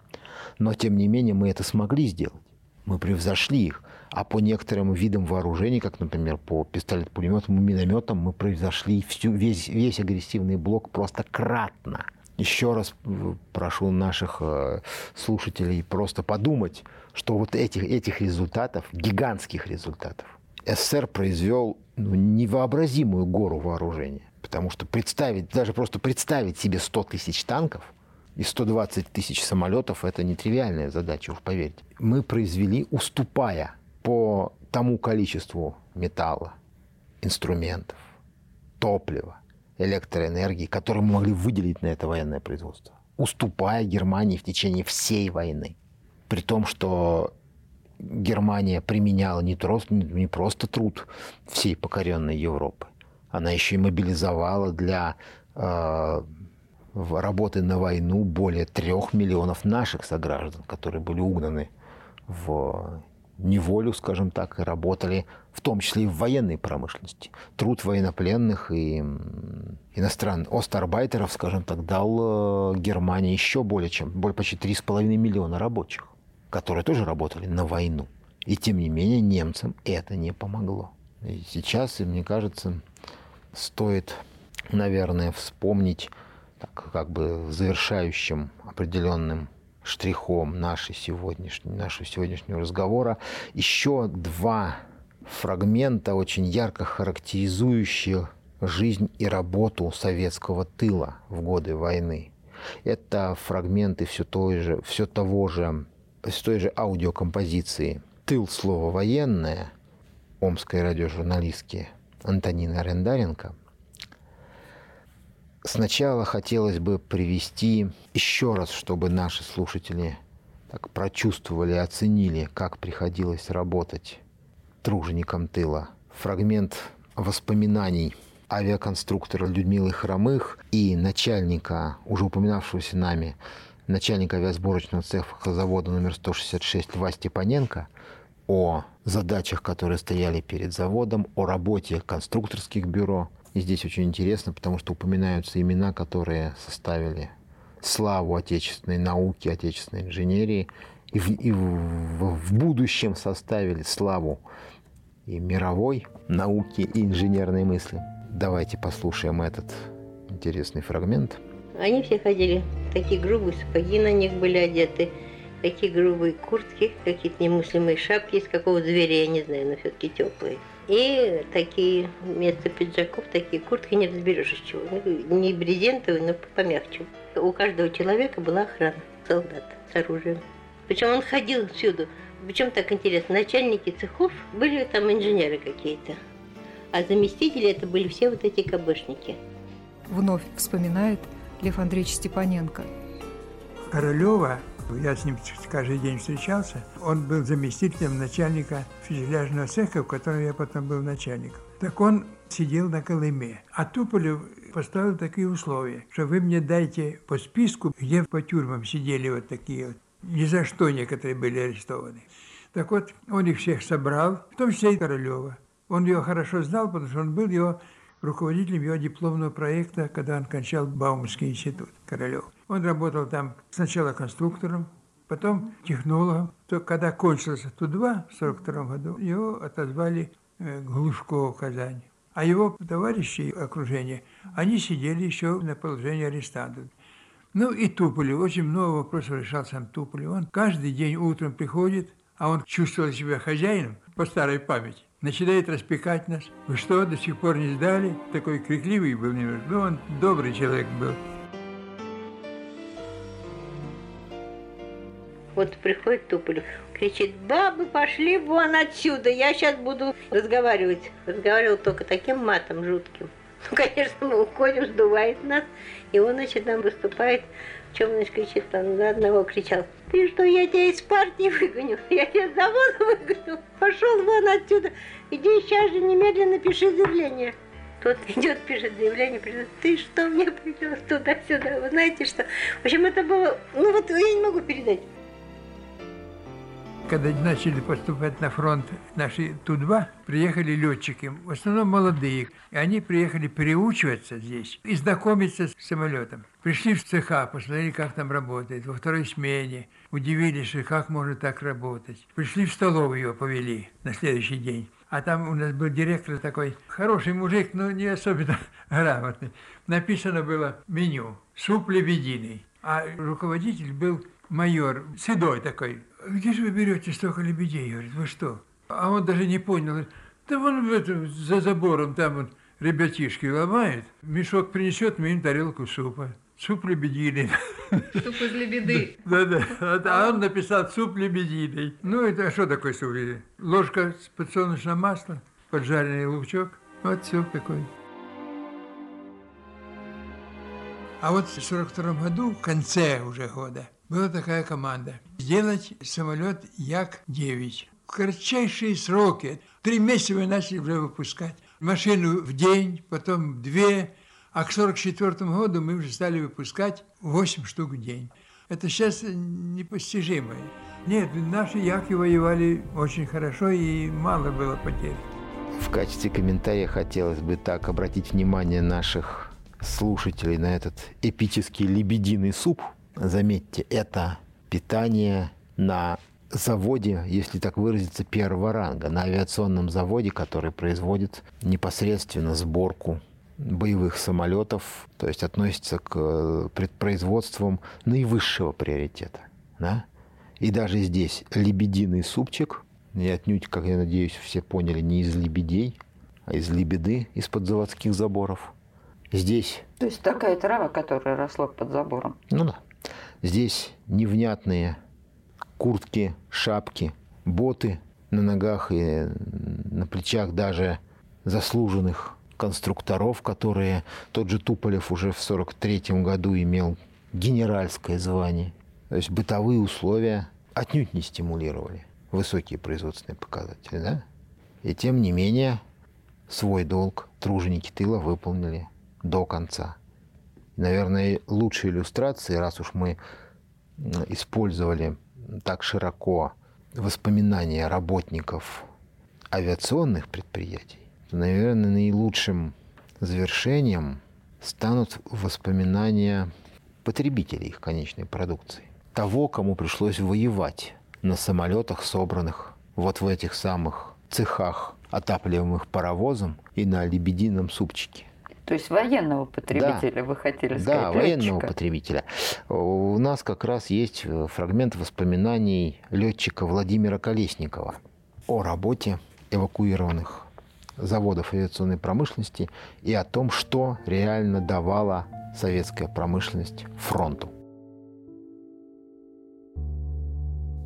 Но, тем не менее, мы это смогли сделать. Мы превзошли их. А по некоторым видам вооружений, как, например, по пистолет-пулеметам и минометам, мы превзошли всю, весь, весь агрессивный блок просто кратно. Еще раз э, прошу наших э, слушателей просто подумать, что вот этих, этих результатов, гигантских результатов, СССР произвел ну, невообразимую гору вооружения. Потому что представить, даже просто представить себе 100 тысяч танков и 120 тысяч самолетов – это нетривиальная задача, уж поверьте. Мы произвели, уступая по тому количеству металла, инструментов, топлива, электроэнергии, которые мы могли выделить на это военное производство, уступая Германии в течение всей войны. При том, что Германия применяла не просто, не просто труд всей покоренной Европы, она еще и мобилизовала для э, работы на войну более трех миллионов наших сограждан, которые были угнаны в неволю, скажем так, и работали в том числе и в военной промышленности. Труд военнопленных и иностранных остарбайтеров, скажем так, дал э, Германии еще более чем, более почти 3,5 миллиона рабочих, которые тоже работали на войну. И тем не менее немцам это не помогло. И сейчас, мне кажется, стоит, наверное, вспомнить так, как бы завершающим определенным штрихом нашей сегодняшней, нашего сегодняшнего разговора еще два фрагмента, очень ярко характеризующих жизнь и работу советского тыла в годы войны. Это фрагменты все, той же, все того же, все той же аудиокомпозиции «Тыл. Слово военное» омской радиожурналистки Антонины Арендаренко – Сначала хотелось бы привести еще раз, чтобы наши слушатели так прочувствовали, оценили, как приходилось работать труженикам тыла. Фрагмент воспоминаний авиаконструктора Людмилы Хромых и начальника, уже упоминавшегося нами, начальника авиасборочного цеха завода номер 166 Льва Степаненко о задачах, которые стояли перед заводом, о работе конструкторских бюро – и здесь очень интересно, потому что упоминаются имена, которые составили славу отечественной науки, отечественной инженерии, и в, и в, в будущем составили славу и мировой науки, и инженерной мысли. Давайте послушаем этот интересный фрагмент. Они все ходили, такие грубые сапоги на них были одеты, Такие грубые куртки, какие-то немыслимые шапки из какого зверя, я не знаю, но все-таки теплые. И такие вместо пиджаков, такие куртки не разберешь из чего. Ну, не брезентовые, но помягче. У каждого человека была охрана, солдат с оружием. Причем он ходил всюду. Причем так интересно, начальники цехов были там инженеры какие-то, а заместители это были все вот эти КБшники. Вновь вспоминает Лев Андреевич Степаненко. Королева я с ним каждый день встречался. Он был заместителем начальника фюзеляжного цеха, в котором я потом был начальником. Так он сидел на Колыме. А Туполев поставил такие условия, что вы мне дайте по списку, где по тюрьмам сидели вот такие вот. Ни за что некоторые были арестованы. Так вот, он их всех собрал, в том числе и Королева. Он ее хорошо знал, потому что он был его руководителем его дипломного проекта, когда он кончал Баумский институт Королев. Он работал там сначала конструктором, потом технологом. То, когда кончился Ту-2 в 1942 году, его отозвали э, Глушко Казань. А его товарищи окружения, они сидели еще на положении арестантов. Ну и Туполев, очень много вопросов решал сам Туполев. Он каждый день утром приходит, а он чувствовал себя хозяином по старой памяти начинает распекать нас. Вы что, до сих пор не сдали? Такой крикливый был. Ну, он добрый человек был. Вот приходит Туполев, кричит, бабы, пошли вон отсюда, я сейчас буду разговаривать. Разговаривал только таким матом жутким. Ну, конечно, мы уходим, сдувает нас, и он, значит, там выступает он кричит, он на одного кричал, ты что, я тебя из партии выгоню, я тебя с завода выгоню, пошел вон отсюда, иди сейчас же немедленно пиши заявление. Тот идет, пишет заявление, пишет, ты что мне привез туда-сюда, вы знаете что. В общем, это было, ну вот я не могу передать когда начали поступать на фронт наши Ту-2, приехали летчики, в основном молодые. И они приехали переучиваться здесь и знакомиться с самолетом. Пришли в цеха, посмотрели, как там работает, во второй смене. Удивились, что как можно так работать. Пришли в столовую, повели на следующий день. А там у нас был директор такой, хороший мужик, но не особенно *laughs* грамотный. Написано было меню, суп лебединый. А руководитель был майор, седой такой, где же вы берете столько лебедей? Говорит, вы что? А он даже не понял. Да вон в этом, за забором там вот ребятишки ломают, мешок принесет мне тарелку супа. Суп лебединый. Суп из лебеды. Да-да. А он написал суп лебединый. Ну, это что такое суп? Ложка с подсолнечным маслом, поджаренный лучок. Вот суп какой. А вот в 42 году, в конце уже года, была такая команда. Сделать самолет Як-9. В кратчайшие сроки. Три месяца мы начали уже выпускать. Машину в день, потом две. А к 1944 году мы уже стали выпускать 8 штук в день. Это сейчас непостижимо. Нет, наши Яки воевали очень хорошо и мало было потерь. В качестве комментария хотелось бы так обратить внимание наших слушателей на этот эпический лебединый суп – Заметьте, это питание на заводе, если так выразиться, первого ранга, на авиационном заводе, который производит непосредственно сборку боевых самолетов, то есть относится к э, предпроизводствам наивысшего приоритета. Да? И даже здесь лебединый супчик, и отнюдь, как я надеюсь, все поняли, не из лебедей, а из лебеды из-под заводских заборов. Здесь... То есть такая трава, которая росла под забором. Ну да. Здесь невнятные куртки, шапки, боты на ногах и на плечах даже заслуженных конструкторов, которые тот же Туполев уже в 1943 году имел генеральское звание. То есть бытовые условия отнюдь не стимулировали высокие производственные показатели. Да? И тем не менее свой долг труженики тыла выполнили до конца. Наверное, лучшей иллюстрацией, раз уж мы использовали так широко воспоминания работников авиационных предприятий, то, наверное, наилучшим завершением станут воспоминания потребителей их конечной продукции. Того, кому пришлось воевать на самолетах, собранных вот в этих самых цехах, отапливаемых паровозом и на лебедином супчике. То есть военного потребителя да. вы хотели сказать? Да, военного потребителя. У нас как раз есть э, фрагмент воспоминаний летчика Владимира Колесникова о работе эвакуированных заводов авиационной промышленности и о том, что реально давала советская промышленность фронту.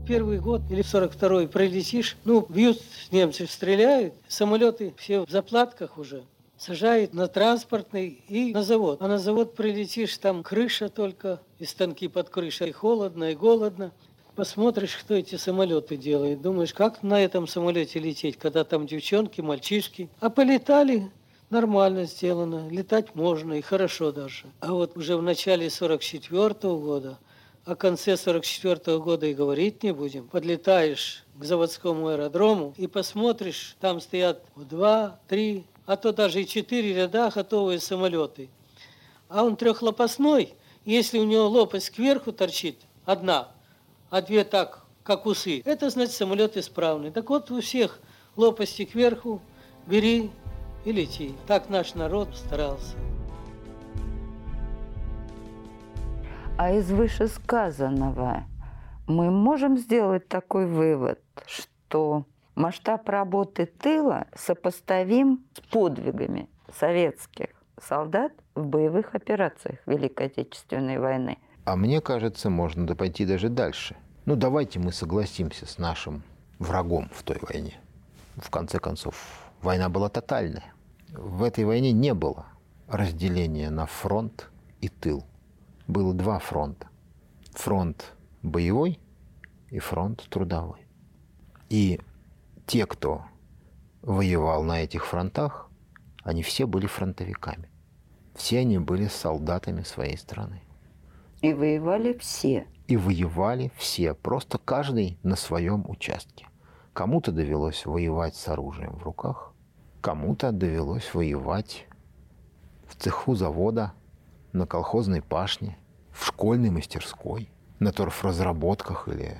Первый год или 42-й пролетишь, ну, бьют немцы, стреляют, самолеты все в заплатках уже, сажают на транспортный и на завод. А на завод прилетишь, там крыша только, и станки под крышей, и холодно, и голодно. Посмотришь, кто эти самолеты делает. Думаешь, как на этом самолете лететь, когда там девчонки, мальчишки. А полетали, нормально сделано, летать можно и хорошо даже. А вот уже в начале 44 -го года, о конце 44 -го года и говорить не будем, подлетаешь к заводскому аэродрому и посмотришь, там стоят два, три, а то даже и четыре ряда готовые самолеты. А он трехлопастной, если у него лопасть кверху торчит, одна, а две так, как усы, это значит самолет исправный. Так вот у всех лопасти кверху, бери и лети. Так наш народ старался. А из вышесказанного мы можем сделать такой вывод, что масштаб работы тыла сопоставим с подвигами советских солдат в боевых операциях Великой Отечественной войны. А мне кажется, можно пойти даже дальше. Ну, давайте мы согласимся с нашим врагом в той войне. В конце концов, война была тотальная. В этой войне не было разделения на фронт и тыл. Было два фронта. Фронт боевой и фронт трудовой. И те, кто воевал на этих фронтах, они все были фронтовиками. Все они были солдатами своей страны. И воевали все. И воевали все, просто каждый на своем участке. Кому-то довелось воевать с оружием в руках, кому-то довелось воевать в цеху завода, на колхозной пашне, в школьной мастерской, на торфразработках или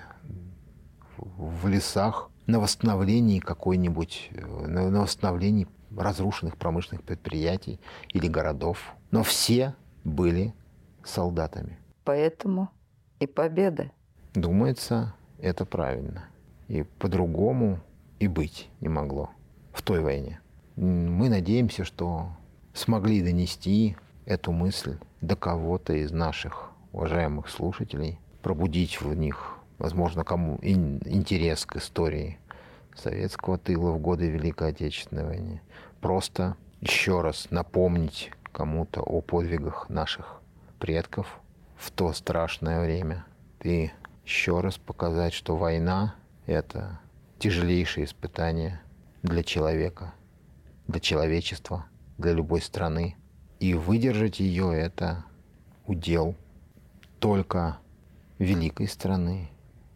в лесах на восстановлении какой-нибудь, э, на, на восстановлении разрушенных промышленных предприятий или городов. Но все были солдатами. Поэтому и победа. Думается, это правильно. И по-другому и быть не могло в той войне. Мы надеемся, что смогли донести эту мысль до кого-то из наших уважаемых слушателей, пробудить в них возможно, кому интерес к истории советского тыла в годы Великой Отечественной войны. Просто еще раз напомнить кому-то о подвигах наших предков в то страшное время. И еще раз показать, что война — это тяжелейшее испытание для человека, для человечества, для любой страны. И выдержать ее — это удел только великой страны,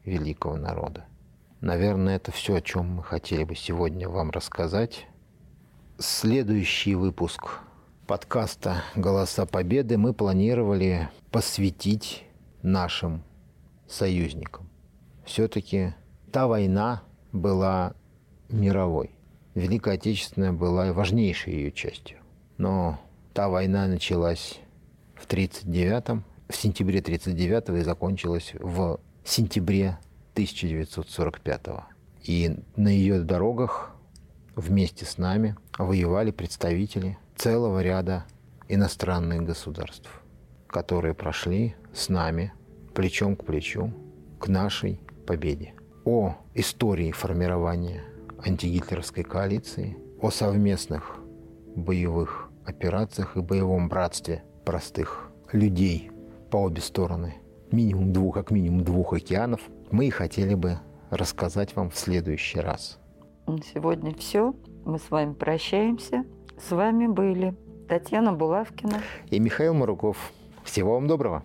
великого народа. Наверное, это все, о чем мы хотели бы сегодня вам рассказать. Следующий выпуск подкаста «Голоса Победы» мы планировали посвятить нашим союзникам. Все-таки та война была мировой. Великая Отечественная была важнейшей ее частью. Но та война началась в 1939 в сентябре 1939 и закончилась в сентябре 1945 -го. И на ее дорогах вместе с нами воевали представители целого ряда иностранных государств, которые прошли с нами плечом к плечу к нашей победе. О истории формирования антигитлеровской коалиции, о совместных боевых операциях и боевом братстве простых людей по обе стороны минимум двух, как минимум двух океанов, мы и хотели бы рассказать вам в следующий раз. Сегодня все. Мы с вами прощаемся. С вами были Татьяна Булавкина и Михаил Маруков. Всего вам доброго.